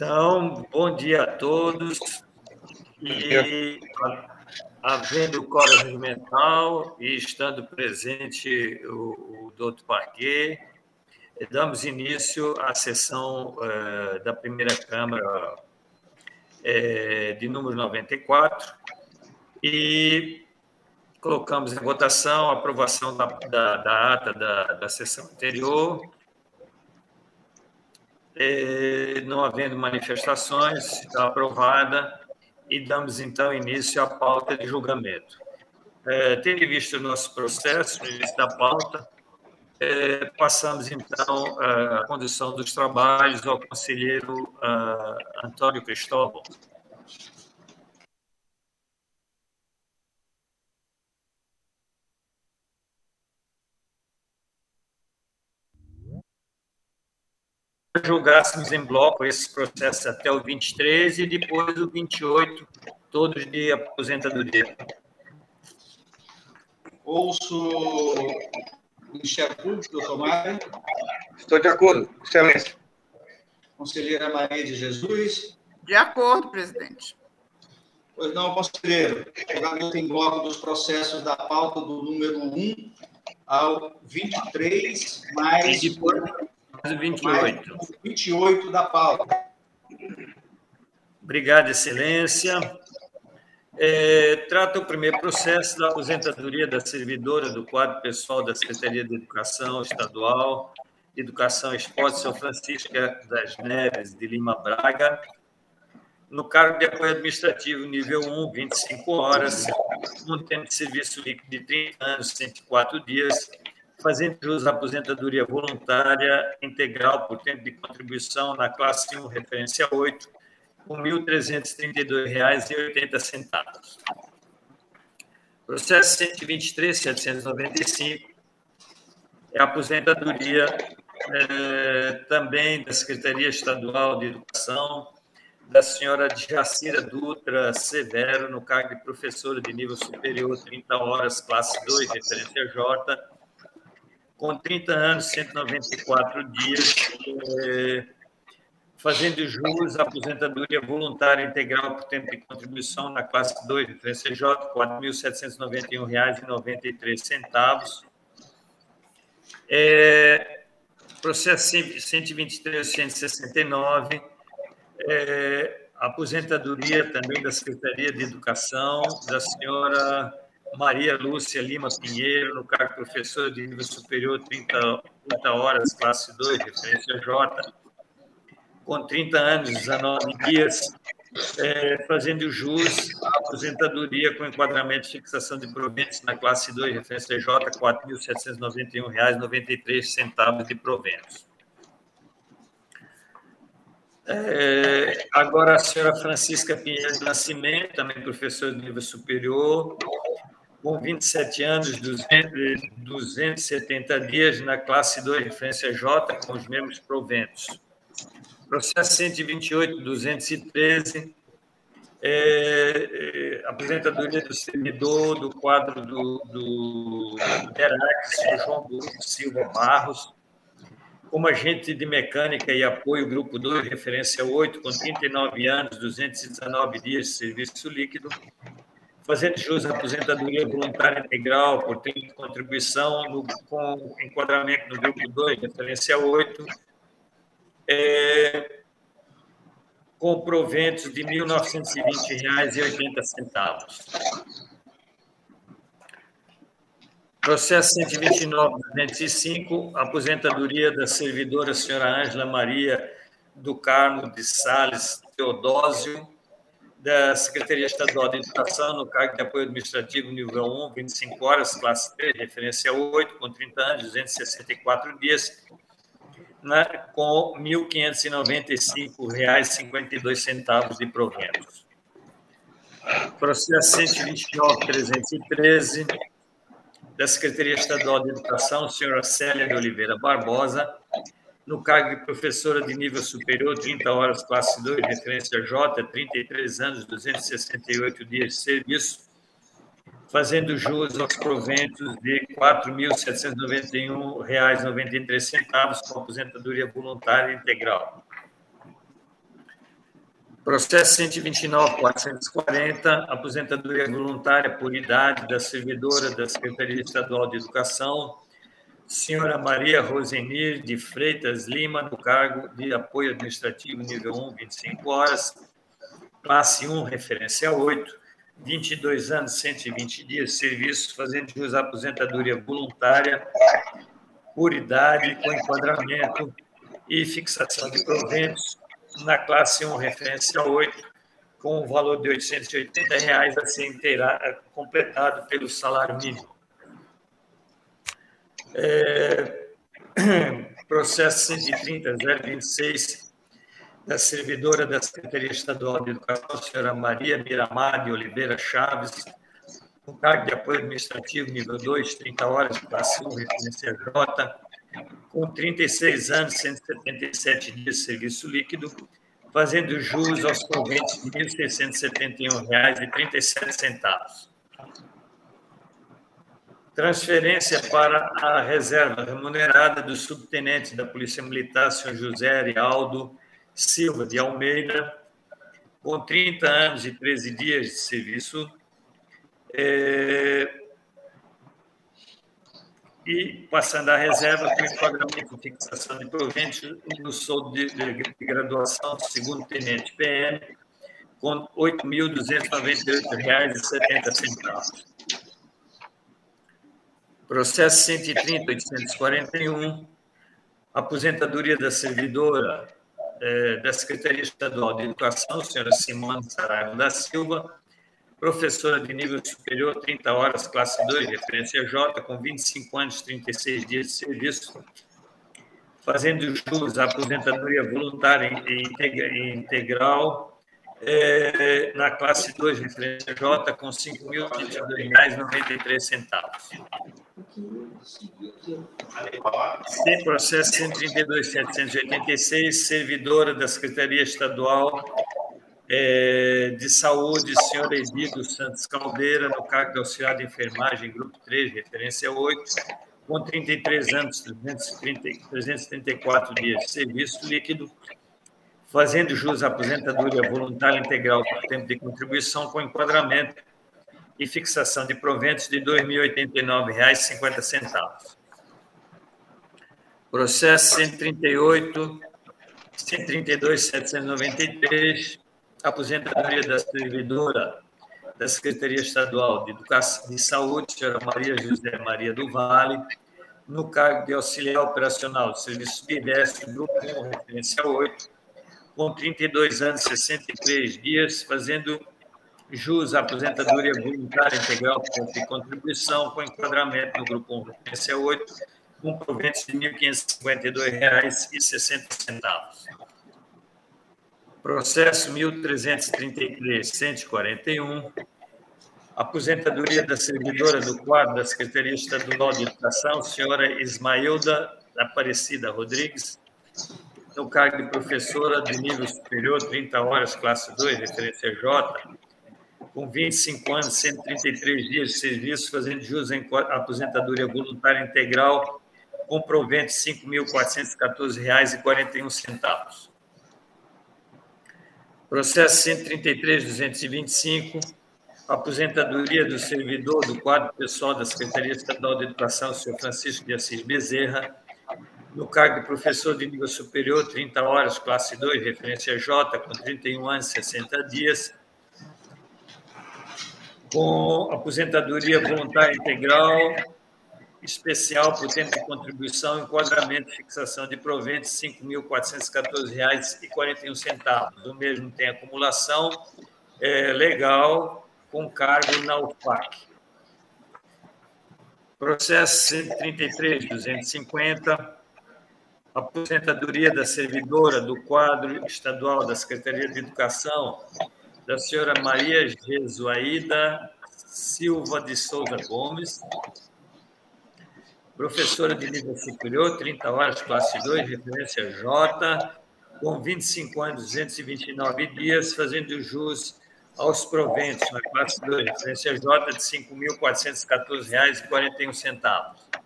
Então, bom dia a todos. E, havendo coro regimental e estando presente o, o doutor Parquet, damos início à sessão eh, da primeira Câmara eh, de número 94 e colocamos em votação a aprovação da, da, da ata da, da sessão anterior é, não havendo manifestações, está aprovada e damos então início à pauta de julgamento. É, tendo visto o nosso processo, no início da pauta, é, passamos então a condução dos trabalhos ao conselheiro Antônio Cristóvão. Julgássemos em bloco esses processos até o 23 e depois o 28, todos de aposentadoria. Ouço o Ministério Público, doutor Mário. Estou de acordo, excelência. Conselheira Maria de Jesus. De acordo, presidente. Pois não, conselheiro. Julgamento em bloco dos processos da pauta do número 1 ao 23, mais... E depois, 28. 28 da pauta. Obrigado, Excelência. É, trata o primeiro processo da aposentadoria da servidora do quadro pessoal da Secretaria de Educação Estadual, Educação e Esporte, São Francisca das Neves de Lima Braga, no cargo de apoio administrativo nível 1, 25 horas, um tempo de serviço líquido de 30 anos, 104 dias, fazendo jus à aposentadoria voluntária integral por tempo de contribuição na classe 1, referência 8, com R$ 1.332,80. Processo 123.795 é a aposentadoria é, também da Secretaria Estadual de Educação da senhora Jacira Dutra Severo, no cargo de professora de nível superior, 30 horas, classe 2, referência J, com 30 anos, 194 dias, é, fazendo jus à aposentadoria voluntária integral por tempo de contribuição na classe 2 do 3CJ, R$ 4.791,93. É, processo 123.169, é, aposentadoria também da Secretaria de Educação, da senhora Maria Lúcia Lima Pinheiro, no cargo de professora de nível superior, 30, 30 horas, classe 2, referência J, com 30 anos, 19 dias, é, fazendo jus à aposentadoria com enquadramento de fixação de proventos na classe 2, referência J, R$ 4.791,93 de proventos. É, agora, a senhora Francisca Pinheiro Nascimento, também professora de nível superior, com 27 anos, 200, 270 dias na classe 2, referência J, com os mesmos proventos. Processo 128, 213, é, é, aposentadoria do servidor do quadro do, do João Silva Barros, como agente de mecânica e apoio, grupo 2, referência 8, com 39 anos, 219 dias de serviço líquido, fazendo jus à aposentadoria voluntária integral por tempo de contribuição no, com enquadramento no grupo 2, referência 8, é, com proventos de R$ 1.920,80. Processo 129.205, aposentadoria da servidora senhora Ângela Maria do Carmo de Sales Teodósio, da Secretaria Estadual de Educação, no cargo de apoio administrativo nível 1, 25 horas, classe 3, referência 8, com 30 anos, 264 dias, né, com R$ 1.595,52 de proventos. Processo 129.313, da Secretaria Estadual de Educação, senhora Célia de Oliveira Barbosa, no cargo de professora de nível superior, 30 horas, classe 2, referência J, 33 anos, 268 dias de serviço, fazendo jus aos proventos de R$ 4.791,93 com aposentadoria voluntária integral. Processo 129.440, aposentadoria voluntária por idade da servidora da Secretaria Estadual de Educação, senhora Maria Rosenir de Freitas Lima, no cargo de apoio administrativo nível 1, 25 horas, classe 1, referência 8, 22 anos, 120 dias de serviço, fazendo jus à aposentadoria voluntária por idade, com enquadramento e fixação de proventos na classe 1, referência 8, com o um valor de 880 reais a ser inteira, completado pelo salário mínimo. É, processo 130.026 da servidora da Secretaria Estadual de Educação, senhora Maria Miramar de Oliveira Chaves, com cargo de apoio administrativo nível 2, 30 horas, classe 1, referência J, com 36 anos, 177 dias de serviço líquido, fazendo jus aos proventos de R$ 1.671,37. Transferência para a reserva remunerada do subtenente da Polícia Militar, senhor José Arialdo Silva de Almeida, com 30 anos e 13 dias de serviço, é, e passando à reserva com enquadramento de fixação de proventos no soldo de, de, de graduação do segundo tenente PM, com R$ 8.298,70. Processo 130.841, aposentadoria da servidora eh, da Secretaria Estadual de Educação, senhora Simone Saraiva da Silva, professora de nível superior, 30 horas, classe 2, referência J, com 25 anos, 36 dias de serviço, fazendo jus à aposentadoria voluntária integral é, na classe 2, referência J, com R$ 5.022,93. Sem processo 132.786, servidora da Secretaria Estadual é, de Saúde, senhor Edido Santos Caldeira, no cargo de auxiliar de enfermagem, grupo 3, referência 8, com 33 anos, 330, 334 dias de serviço líquido, fazendo jus à aposentadoria voluntária integral por tempo de contribuição com enquadramento e fixação de proventos de R$ 2.089,50. Processo 138, 132.793, aposentadoria da servidora da Secretaria Estadual de Educação de Saúde, senhora Maria José Maria do Vale, no cargo de auxiliar operacional do Serviço Bidestre, Grupo 1, referência 8, com 32 anos e 63 dias, fazendo jus à aposentadoria voluntária integral de contribuição com enquadramento no Grupo 1, referência 8, com proventos de R$ 1.552,60. Processo 1333-141, aposentadoria da servidora do quadro da Secretaria Estadual de Educação, senhora Ismailda Aparecida Rodrigues, no cargo de professora de nível superior, 30 horas, classe 2, referência J, com 25 anos, 133 dias de serviço, fazendo jus em aposentadoria voluntária integral, com provento de R$ 5.414,41. Processo 133.225, aposentadoria do servidor do quadro pessoal da Secretaria Estadual de Educação, senhor Francisco de Assis Bezerra, no cargo de professor de nível superior, 30 horas, classe 2, referência J, com 31 anos e 60 dias, com aposentadoria voluntária integral, especial por tempo de contribuição, enquadramento e fixação de proventos, R$ 5.414,41. O mesmo tem acumulação é, legal com cargo na UFAC. Processo 133.250, aposentadoria da servidora do quadro estadual da Secretaria de Educação, da senhora Maria Jesuaída Silva de Souza Gomes, professora de nível superior, 30 horas, classe 2, referência J, com 25 anos, 229 dias, fazendo jus aos proventos na classe 2, referência J, de R$ 5.414,41.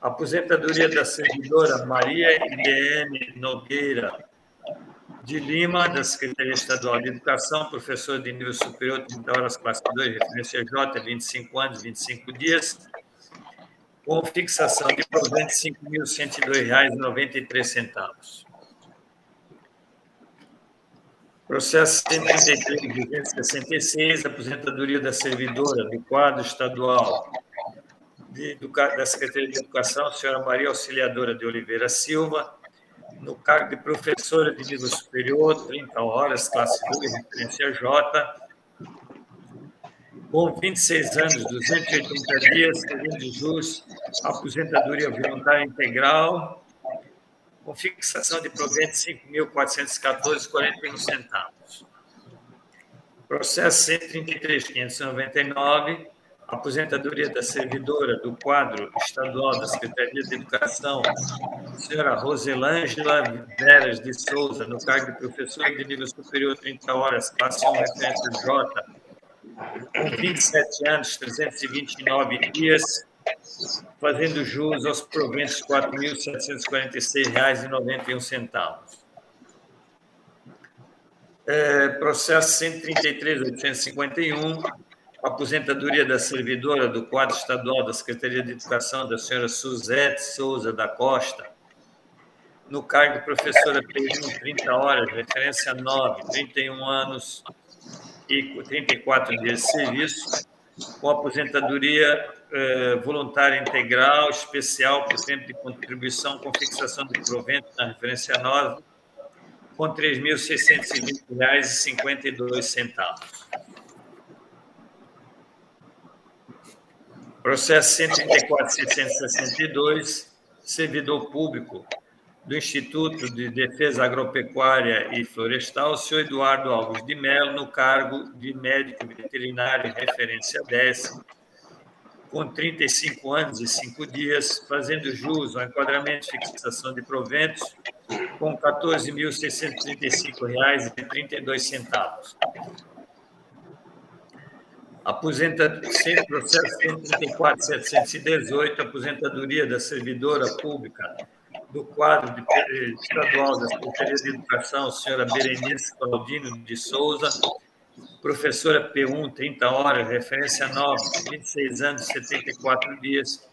Aposentadoria da servidora Maria IBM Nogueira, de Lima, da Secretaria Estadual de Educação, professor de nível superior, 30 horas, classe 2, referência J, 25 anos, 25 dias, com fixação de R$ 5.102,93. Processo 133.266, aposentadoria da servidora do quadro estadual de, da Secretaria de Educação, senhora Maria Auxiliadora de Oliveira Silva, no cargo de professora de nível superior, 30 horas, classe 2, referência J, com 26 anos, 280 dias, segundo jus, aposentadoria voluntária integral, com fixação de provento de R$ 5.414,41 centavos. Processo 133.599, aposentadoria da servidora do quadro estadual da Secretaria de Educação, senhora Roselângela Veras de Souza, no cargo de professora de nível superior 30 horas, classe 1, referência J, com 27 anos, 329 dias, fazendo jus aos proventos R$ 4.746,91. É, processo 133.851, aposentadoria da servidora do quadro estadual da Secretaria de Educação, da senhora Suzete Souza da Costa, no cargo de professora P1, 30 horas, referência 9, 31 anos e 34 dias de serviço, com aposentadoria eh, voluntária integral, especial por tempo de contribuição com fixação de provento na referência 9, com R$ 3.620,52. Processo 134.662, servidor público do Instituto de Defesa Agropecuária e Florestal, senhor Eduardo Alves de Mello, no cargo de médico veterinário referência 10, com 35 anos e 5 dias, fazendo jus ao enquadramento de fixação de proventos, com R$ 14.635,32. Aposenta, processo 134.718, aposentadoria da servidora pública do quadro de, estadual da Secretaria de Educação, senhora Berenice Claudino de Souza, professora P1, 30 horas, referência 9, 26 anos, 74 dias,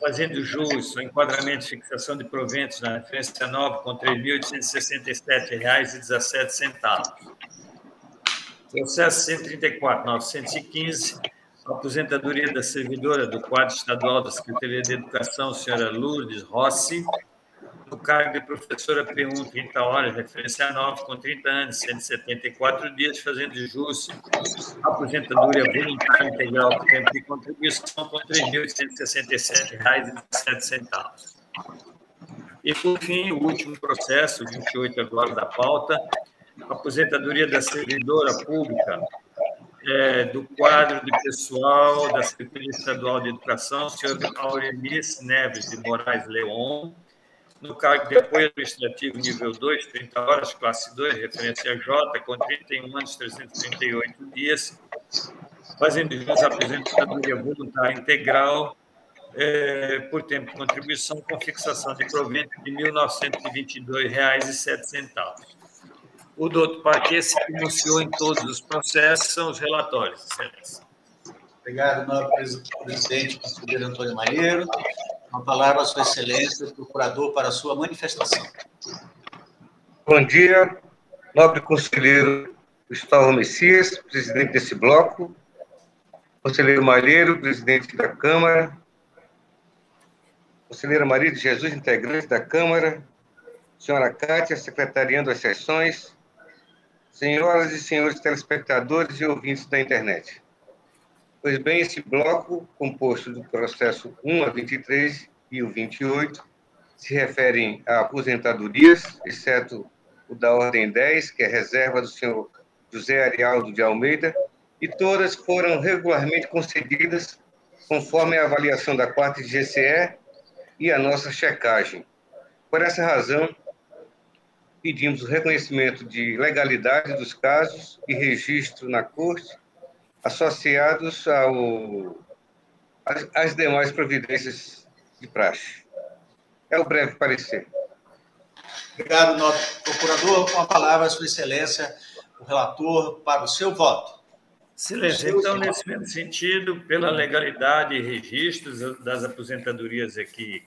fazendo jus ao enquadramento de fixação de proventos na referência 9, com R$ 3.867,17. Processo 134, 915, aposentadoria da servidora do quadro estadual da Secretaria de Educação, senhora Lourdes Rossi, no cargo de professora P1, 30 horas, referência 9, com 30 anos, 174 dias, fazendo jus. Aposentadoria voluntária integral por tempo de contribuição com R$ 3.167,07. E, por fim, o último processo, 28 agora da pauta, aposentadoria da servidora pública é, do quadro de pessoal da Secretaria Estadual de Educação, senhor Aurelice Neves de Moraes Leon, no cargo de apoio administrativo nível 2, 30 horas, classe 2, referência J, com 31 anos, 338 dias, fazendo jus à aposentadoria voluntária integral é, por tempo de contribuição com fixação de provento de R$ 1.922,07 o doutor Paquet se pronunciou em todos os processos, são os relatórios. Excelência. Obrigado, nobre presidente, conselheiro Antônio Maieiro. Uma palavra a Sua Excelência, procurador, para a sua manifestação. Bom dia, nobre conselheiro Gustavo Messias, presidente desse bloco, conselheiro Malheiro, presidente da Câmara, conselheira Maria de Jesus, integrante da Câmara, senhora Cátia, secretariando as sessões, senhoras e senhores telespectadores e ouvintes da internet. Pois bem, esse bloco, composto do processo 1 a 23 e o 28, se referem a aposentadorias, exceto o da ordem 10, que é reserva do senhor José Arialdo de Almeida, e todas foram regularmente concedidas conforme a avaliação da quarta GCE e a nossa checagem. Por essa razão, pedimos o reconhecimento de legalidade dos casos e registro na Corte associados ao, às, às demais providências de praxe. É o breve parecer. Obrigado, nosso procurador. Com a palavra, Sua Excelência, o relator, para o seu voto. Excelência, então, nesse mesmo sentido, pela legalidade e registros das aposentadorias aqui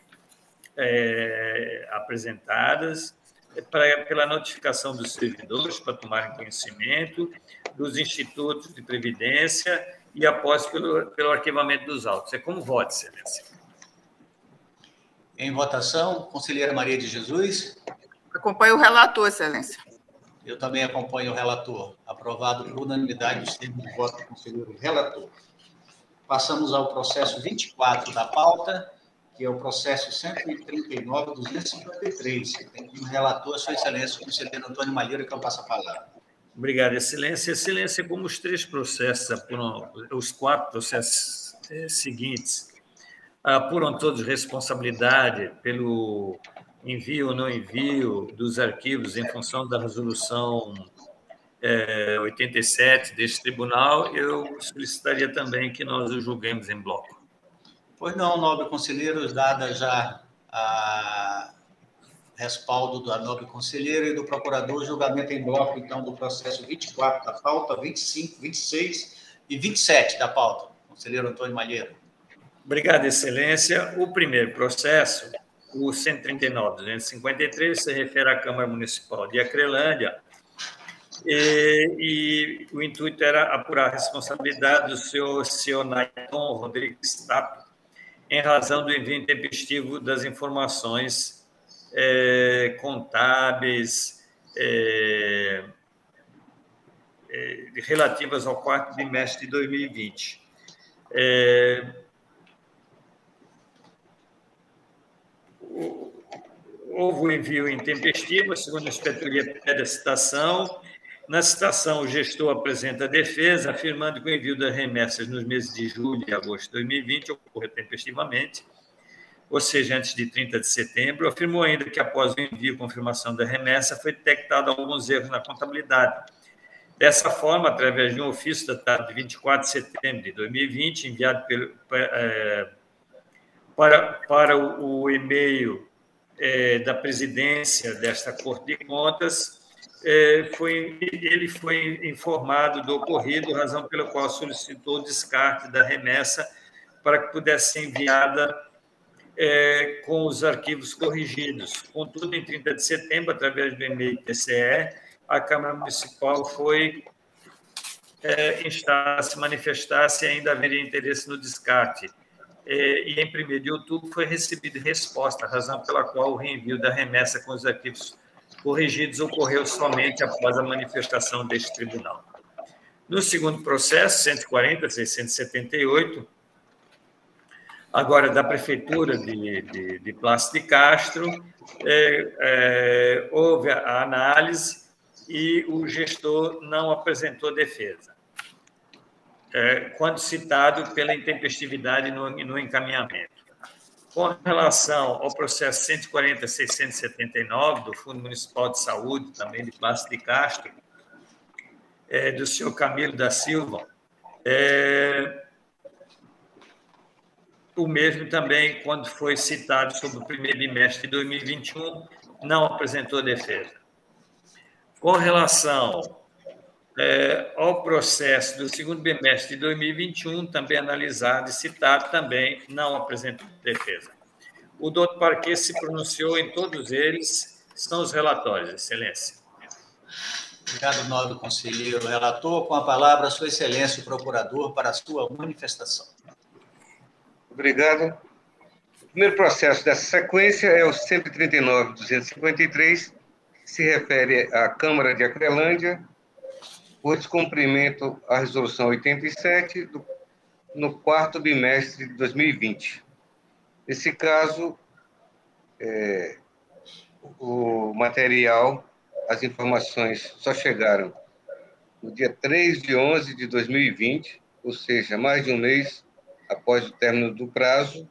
é, apresentadas, pra, pela notificação dos servidores para tomarem conhecimento, dos institutos de previdência e após pelo, pelo arquivamento dos autos. É como voto, Excelência. Em votação, conselheira Maria de Jesus. Acompanho o relator, Excelência. Eu também acompanho o relator. Aprovado por unanimidade dos termos de voto do conselheiro relator. Passamos ao processo 24 da pauta, que é o processo 139.253. Tem como relator a sua excelência, o conselheiro Antônio Malheiro, que eu passo a palavra. Obrigado, Excelência. Excelência, como os três processos, os quatro processos é, seguintes, apuram todos responsabilidade pelo envio ou não envio dos arquivos em função da resolução é, 87 deste tribunal, eu solicitaria também que nós o julguemos em bloco. Pois não, nobre conselheiro, dada já a respaldo da nobre conselheira e do procurador, julgamento em bloco, então, do processo 24 da pauta, 25, 26 e 27 da pauta. Conselheiro Antônio Malheiro. Obrigado, Excelência. O primeiro processo, o 139.253, se refere à Câmara Municipal de Acrelândia, e, e, o intuito era apurar a responsabilidade do senhor Sionaiton Rodrigues Tapo, em razão do envio intempestivo das informações é, contábeis é, é, relativas ao quarto bimestre de 2020. É, houve o envio intempestivo, segundo a inspetoria pede a citação, na citação, o gestor apresenta a defesa, afirmando que o envio das remessas nos meses de julho e agosto de 2020 ocorreu tempestivamente, ou seja, antes de 30 de setembro. Afirmou ainda que, após o envio e confirmação da remessa, foi detectado alguns erros na contabilidade. Dessa forma, através de um ofício datado de 24 de setembro de 2020, enviado pelo, é, para, para o, e-mail é, da presidência desta Corte de Contas, é, foi, ele foi informado do ocorrido, razão pela qual solicitou o descarte da remessa para que pudesse ser enviada é, com os arquivos corrigidos. Contudo, em 30 de setembro, através do e-mail TCE, a Câmara Municipal foi é, instar se manifestar se ainda haveria interesse no descarte. É, e em 1 de outubro foi recebida resposta, razão pela qual o reenvio da remessa com os arquivos corrigidos ocorreu somente após a manifestação deste tribunal. No segundo processo, 140.678, agora da Prefeitura de, de, de Plácido de Castro, é, é, houve a análise e o gestor não apresentou defesa, é, quando citado pela intempestividade no, no encaminhamento. Com relação ao processo 140.679 do Fundo Municipal de Saúde, também de Plácido de Castro, é, do senhor Camilo da Silva, é, o mesmo também, quando foi citado sobre o primeiro bimestre de 2021, não apresentou defesa. Com relação é, ao processo do segundo bimestre de 2021, também analisado e citado, também não apresentou defesa. O doutor Parquet se pronunciou em todos eles, são os relatórios, Excelência. Obrigado, nobre conselheiro relator. Com a palavra, Sua Excelência, o procurador, para a sua manifestação. Obrigado. O primeiro processo dessa sequência é o 139.253, que se refere à Câmara de Acrelândia, por descumprimento à Resolução 87 do, no quarto bimestre de 2020. Nesse caso, é, o material, as informações só chegaram no dia 3 de 11 de 2020, ou seja, mais de um mês após o término do prazo,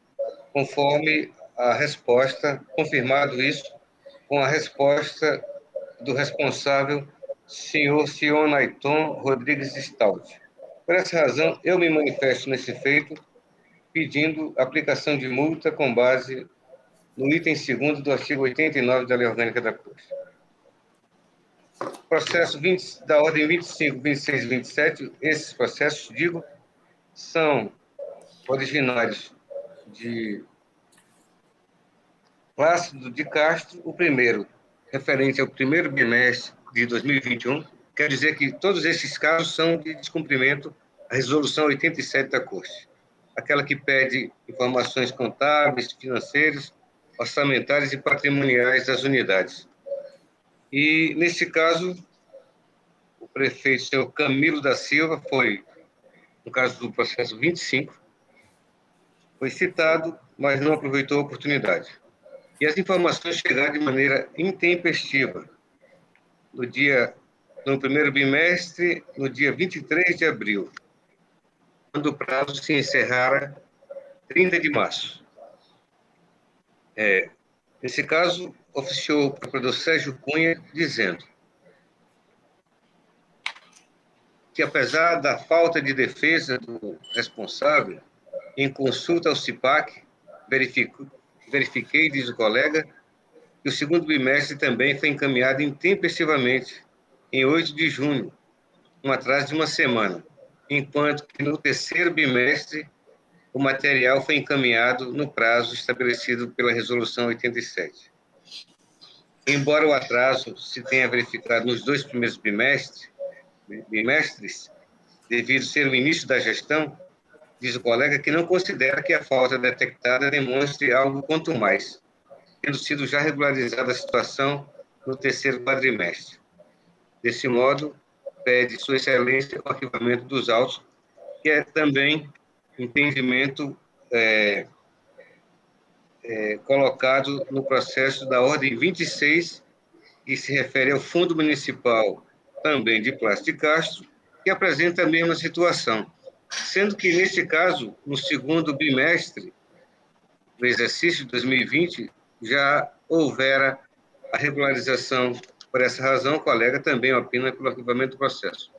conforme a resposta, confirmado isso, com a resposta do responsável senhor Sionaiton Rodrigues Stout. Por essa razão, eu me manifesto nesse feito, pedindo aplicação de multa com base no item segundo do artigo 89 da Lei Orgânica da Corte. Processo 20, da ordem 25, 26 e 27, esses processos, digo, são originários de Plácido de Castro, o primeiro, referente ao primeiro bimestre de 2021, quer dizer que todos esses casos são de descumprimento à resolução 87 da Corte, aquela que pede informações contábeis, financeiras, orçamentárias e patrimoniais das unidades. E, nesse caso, o prefeito, senhor Camilo da Silva, foi, no caso do processo 25, foi citado, mas não aproveitou a oportunidade. E as informações chegaram de maneira intempestiva. No dia, no primeiro bimestre, no dia 23 de abril, quando o prazo se encerrara 30 de março. É, nesse caso, oficiou o procurador Sérgio Cunha dizendo que, apesar da falta de defesa do responsável, em consulta ao CIPAC, verifico, verifiquei, diz o colega, que o segundo bimestre também foi encaminhado intempestivamente, em 8 de junho, um atraso de uma semana, enquanto que no terceiro bimestre o material foi encaminhado no prazo estabelecido pela Resolução 87. Embora o atraso se tenha verificado nos dois primeiros bimestres, bimestres devido ser o início da gestão, diz o colega que não considera que a falta detectada demonstre algo quanto mais, tendo sido já regularizada a situação no terceiro quadrimestre. Desse modo, pede Sua Excelência o arquivamento dos autos, que é também entendimento é, é, colocado no processo da Ordem 26, que se refere ao Fundo Municipal, também de Plástico Castro, que apresenta a mesma situação, sendo que, neste caso, no segundo bimestre do exercício de 2020, já houvera a regularização. Por essa razão, o colega também opina pelo arquivamento do processo.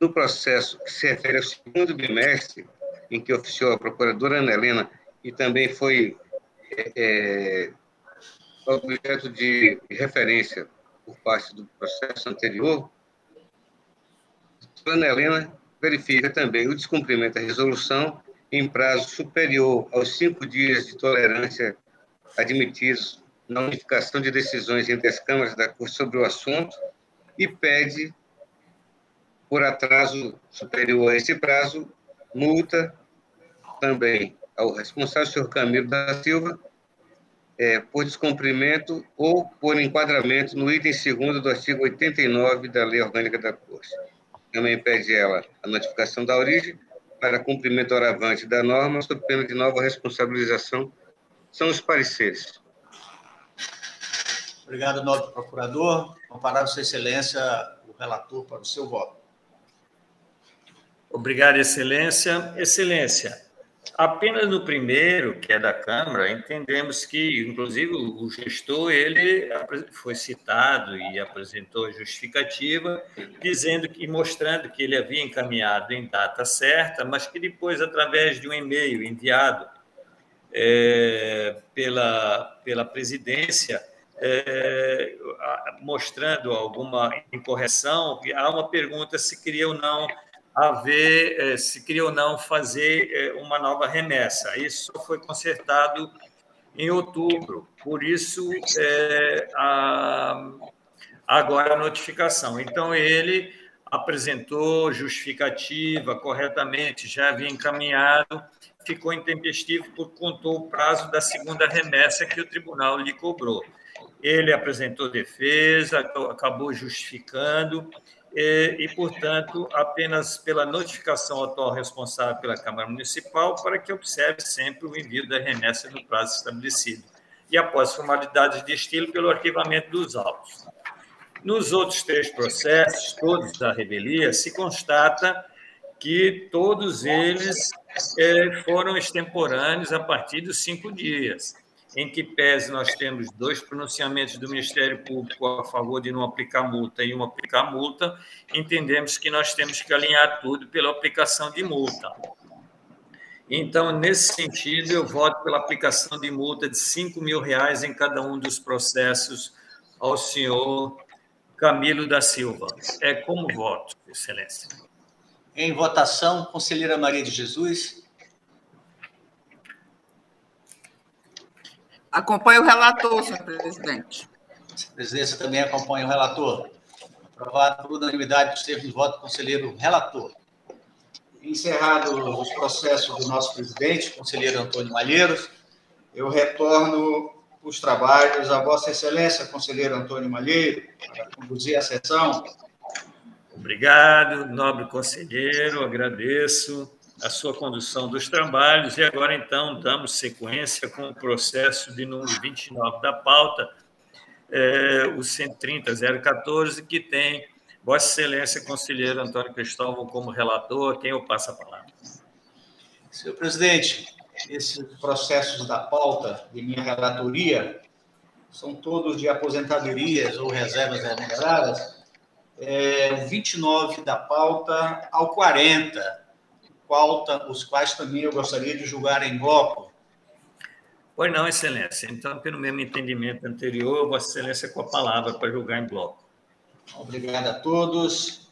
No processo que se refere ao segundo bimestre, em que oficiou a procuradora Ana Helena e também foi é, é, objeto de referência por parte do processo anterior, a Ana Helena verifica também o descumprimento da resolução em prazo superior aos cinco dias de tolerância admitidos na unificação de decisões entre as câmaras da Corte sobre o assunto e pede, por atraso superior a esse prazo, multa também ao responsável, senhor Camilo da Silva, é, por descumprimento ou por enquadramento no item segundo do artigo 89 da Lei Orgânica da Corte. Também pede ela a notificação da origem para cumprimento oravante da norma, sob pena de nova responsabilização. São os pareceres. Obrigado, nobre procurador. Comparado, Sua Excelência, o relator para o seu voto. Obrigado, Excelência. Excelência, Apenas no primeiro, que é da Câmara, entendemos que, inclusive, o gestor ele foi citado e apresentou justificativa, dizendo que mostrando que ele havia encaminhado em data certa, mas que depois, através de um e-mail enviado é, pela, pela presidência, é, mostrando alguma incorreção, há uma pergunta se queria ou não haver, eh, se queria ou não fazer eh, uma nova remessa. Isso foi consertado em outubro, por isso é, a, agora a notificação. Então, ele apresentou justificativa corretamente, já havia encaminhado, ficou intempestivo por contou o prazo da segunda remessa que o tribunal lhe cobrou. Ele apresentou defesa, acabou justificando, e, e, portanto, apenas pela notificação atual responsável pela Câmara Municipal para que observe sempre o envio da remessa no prazo estabelecido. E após formalidades de estilo, pelo arquivamento dos autos. Nos outros três processos, todos da revelia, se constata que todos eles é, foram extemporâneos a partir dos cinco dias em que pese nós temos dois pronunciamentos do Ministério Público a favor de não aplicar multa e um aplicar multa, entendemos que nós temos que alinhar tudo pela aplicação de multa. Então, nesse sentido, eu voto pela aplicação de multa de 5 mil reais em cada um dos processos ao senhor Camilo da Silva. É como voto, Excelência. Em votação, conselheira Maria de Jesus. Acompanho o relator, senhor presidente. A presidência também acompanha o relator. Aprovado por unanimidade dos termos de voto, conselheiro relator. Encerrados os processos do nosso presidente, conselheiro Antônio Malheiros, eu retorno os trabalhos a Vossa Excelência, conselheiro Antônio Malheiro, para conduzir a sessão. Obrigado, nobre conselheiro, agradeço a sua condução dos trabalhos. E agora então damos sequência com o processo de número 29 da pauta, é, o 130.014, que tem Vossa Excelência, conselheiro Antônio Cristóvão, como relator, quem eu passo a palavra. Senhor presidente, esses processos da pauta de minha relatoria são todos de aposentadorias ou reservas remuneradas, é, o 29 da pauta ao 40, pauta, os quais também eu gostaria de julgar em bloco. Pois não, Excelência. Então, pelo mesmo entendimento anterior, Vossa Excelência com a palavra para julgar em bloco. Obrigado a todos.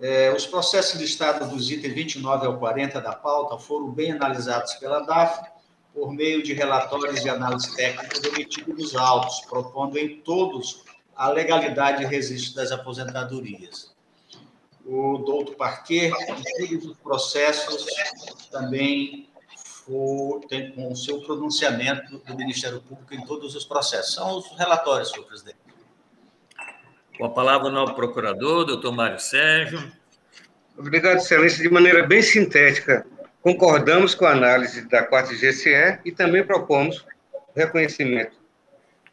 É, os processos listados dos itens 29 ao 40 da pauta foram bem analisados pela DAF por meio de relatórios de análise técnica emitidos nos autos, propondo em todos a legalidade e registro das aposentadorias. O doutor Parquet, em todos os processos, também for, tem com o seu pronunciamento do Ministério Público em todos os processos. São os relatórios, senhor presidente. Com a palavra o novo procurador, doutor Mário Sérgio. Obrigado, Excelência. De maneira bem sintética, concordamos com a análise da quarta GCE e também propomos o reconhecimento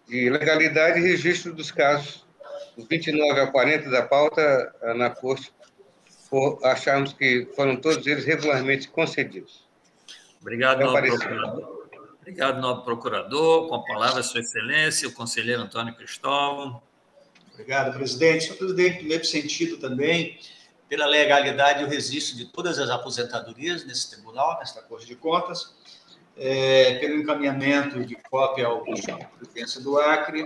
de legalidade e registro dos casos dos 29 a 40 da pauta eh, na Corte, por acharmos que foram todos eles regularmente concedidos. Obrigado, novo procurador. Obrigado, novo procurador. Com a palavra, Sua Excelência, o conselheiro Antônio Cristóvão. Obrigado, presidente. Senhor presidente, no mesmo sentido também, pela legalidade e o registro de todas as aposentadorias nesse tribunal, nesta Corte de Contas, é, pelo encaminhamento de cópia ao presidência do Acre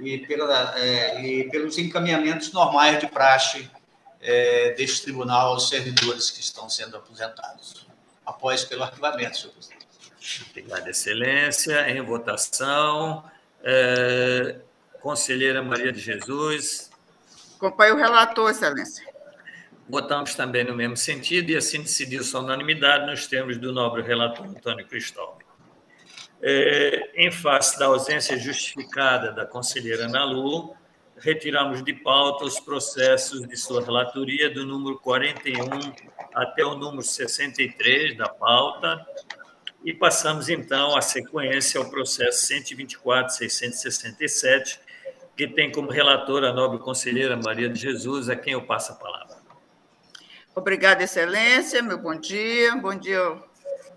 e, pela, é, e, pelos encaminhamentos normais de praxe é, deste tribunal aos servidores que estão sendo aposentados. Após pelo arquivamento, senhor presidente. Obrigado, Excelência. Em votação, é, Conselheira Maria de Jesus. Acompanho o relator, Excelência. Votamos também no mesmo sentido e assim decidiu-se a unanimidade nos termos do nobre relator Antônio Cristóvão. É, em face da ausência justificada da conselheira Ana Lu, retiramos de pauta os processos de sua relatoria do número 41 até o número 63 da pauta e passamos então a sequência ao processo 124.667, que tem como relatora a nobre conselheira Maria de Jesus, a quem eu passo a palavra. Obrigada, Excelência, meu bom dia. Bom dia,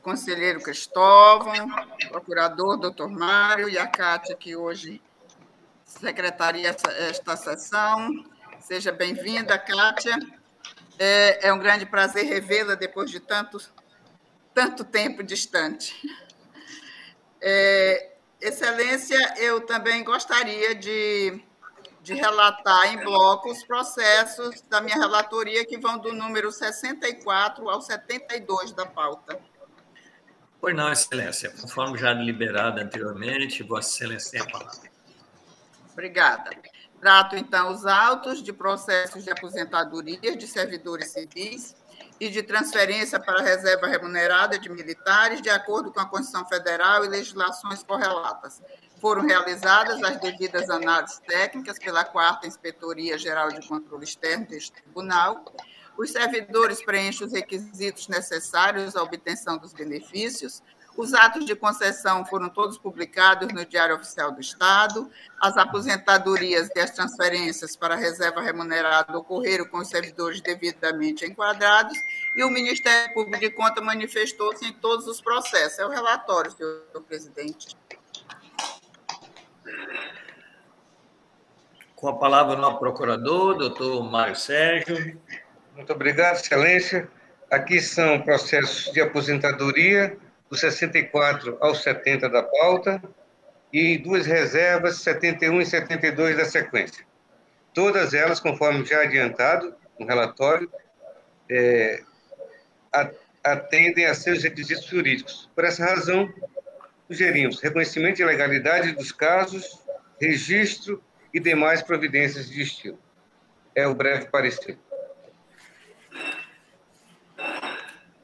conselheiro Cristóvão, procurador doutor Mário e a Cátia, que hoje secretaria esta sessão. Seja bem-vinda, Cátia. É, é um grande prazer revê-la depois de tanto, tanto tempo distante. É, Excelência, eu também gostaria de, de relatar em bloco os processos da minha relatoria, que vão do número 64 ao 72 da pauta. Pois não, Excelência. Conforme já liberado anteriormente, Vossa Excelência tem a palavra. Obrigada. Trato, então, os autos de processos de aposentadoria de servidores civis e de transferência para reserva remunerada de militares, de acordo com a Constituição Federal e legislações correlatas. Foram realizadas as devidas análises técnicas pela Quarta Inspetoria Geral de Controle Externo deste tribunal. Os servidores preenchem os requisitos necessários à obtenção dos benefícios, os atos de concessão foram todos publicados no Diário Oficial do Estado. As aposentadorias e as transferências para a reserva remunerada ocorreram com os servidores devidamente enquadrados e o Ministério Público de Conta manifestou-se em todos os processos. É o relatório, senhor presidente. Com a palavra o nosso procurador, doutor Mário Sérgio. Muito obrigado, Excelência. Aqui são processos de aposentadoria, dos 64 aos 70 da pauta, e duas reservas, 71 e 72 da sequência. Todas elas, conforme já adiantado no relatório, é, atendem a seus requisitos jurídicos. Por essa razão, sugerimos reconhecimento de legalidade dos casos, registro e demais providências de estilo. É o breve parecer.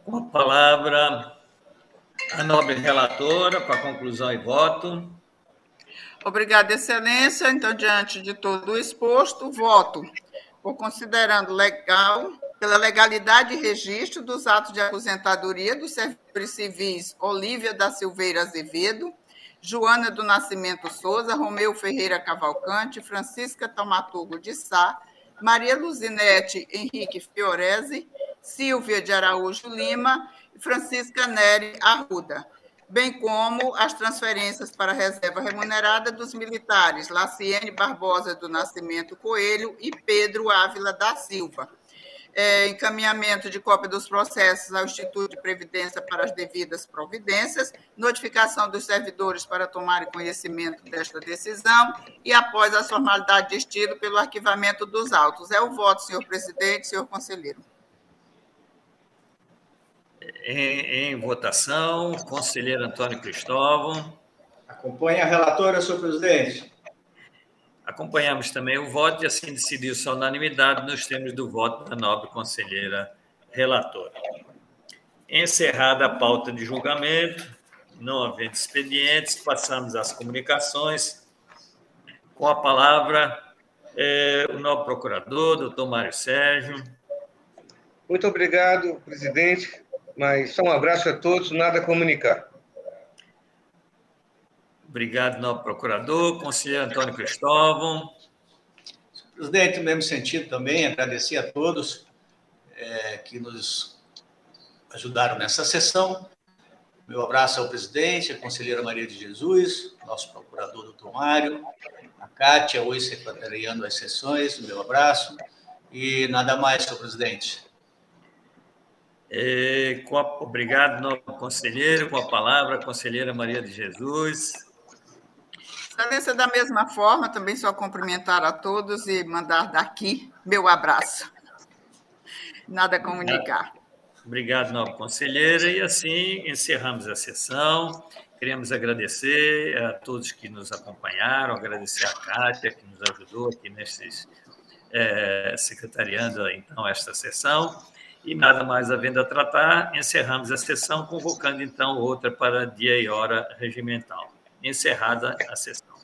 Com a palavra, a nobre relatora, para conclusão e voto. Obrigada, Excelência. Então, diante de todo o exposto, voto por considerando legal, pela legalidade e registro dos atos de aposentadoria dos servidores civis Olívia da Silveira Azevedo, Joana do Nascimento Souza, Romeu Ferreira Cavalcante, Francisca Tomatugo de Sá, Maria Luzinete Henrique Fiorese, Silvia de Araújo Lima Francisca Neri Arruda, bem como as transferências para a reserva remunerada dos militares Laciene Barbosa do Nascimento Coelho e Pedro Ávila da Silva. É, encaminhamento de cópia dos processos ao Instituto de Previdência para as devidas providências, notificação dos servidores para tomarem conhecimento desta decisão e, após a formalidade de estilo, pelo arquivamento dos autos. É o voto, senhor presidente, senhor conselheiro. Em, em votação, conselheiro Antônio Cristóvão. Acompanhe a relatora, senhor presidente. Acompanhamos também o voto e assim decidiu-se a unanimidade nos termos do voto da nobre conselheira relatora. Encerrada a pauta de julgamento, não havendo expedientes, passamos às comunicações. Com a palavra, é, o novo procurador, doutor Mário Sérgio. Muito obrigado, presidente, mas só um abraço a todos, nada a comunicar. Obrigado, novo procurador. Conselheiro Antônio Cristóvão. Presidente, no mesmo sentido também, agradecer a todos é, que nos ajudaram nessa sessão. Meu abraço ao presidente, a conselheira Maria de Jesus, nosso procurador, doutor Mário, a Cátia, hoje secretariando as sessões, meu abraço. E nada mais, senhor presidente. É, a, obrigado, novo conselheiro. Com a palavra, a conselheira Maria de Jesus. Excelência, da mesma forma, também só cumprimentar a todos e mandar daqui meu abraço. Nada a comunicar. Obrigado, nova conselheira. E assim encerramos a sessão. Queremos agradecer a todos que nos acompanharam, agradecer a Kátia, que nos ajudou aqui nesses, é, secretariando então esta sessão. E nada mais havendo a tratar, encerramos a sessão, convocando então outra para dia e hora regimental encerrada a sessão.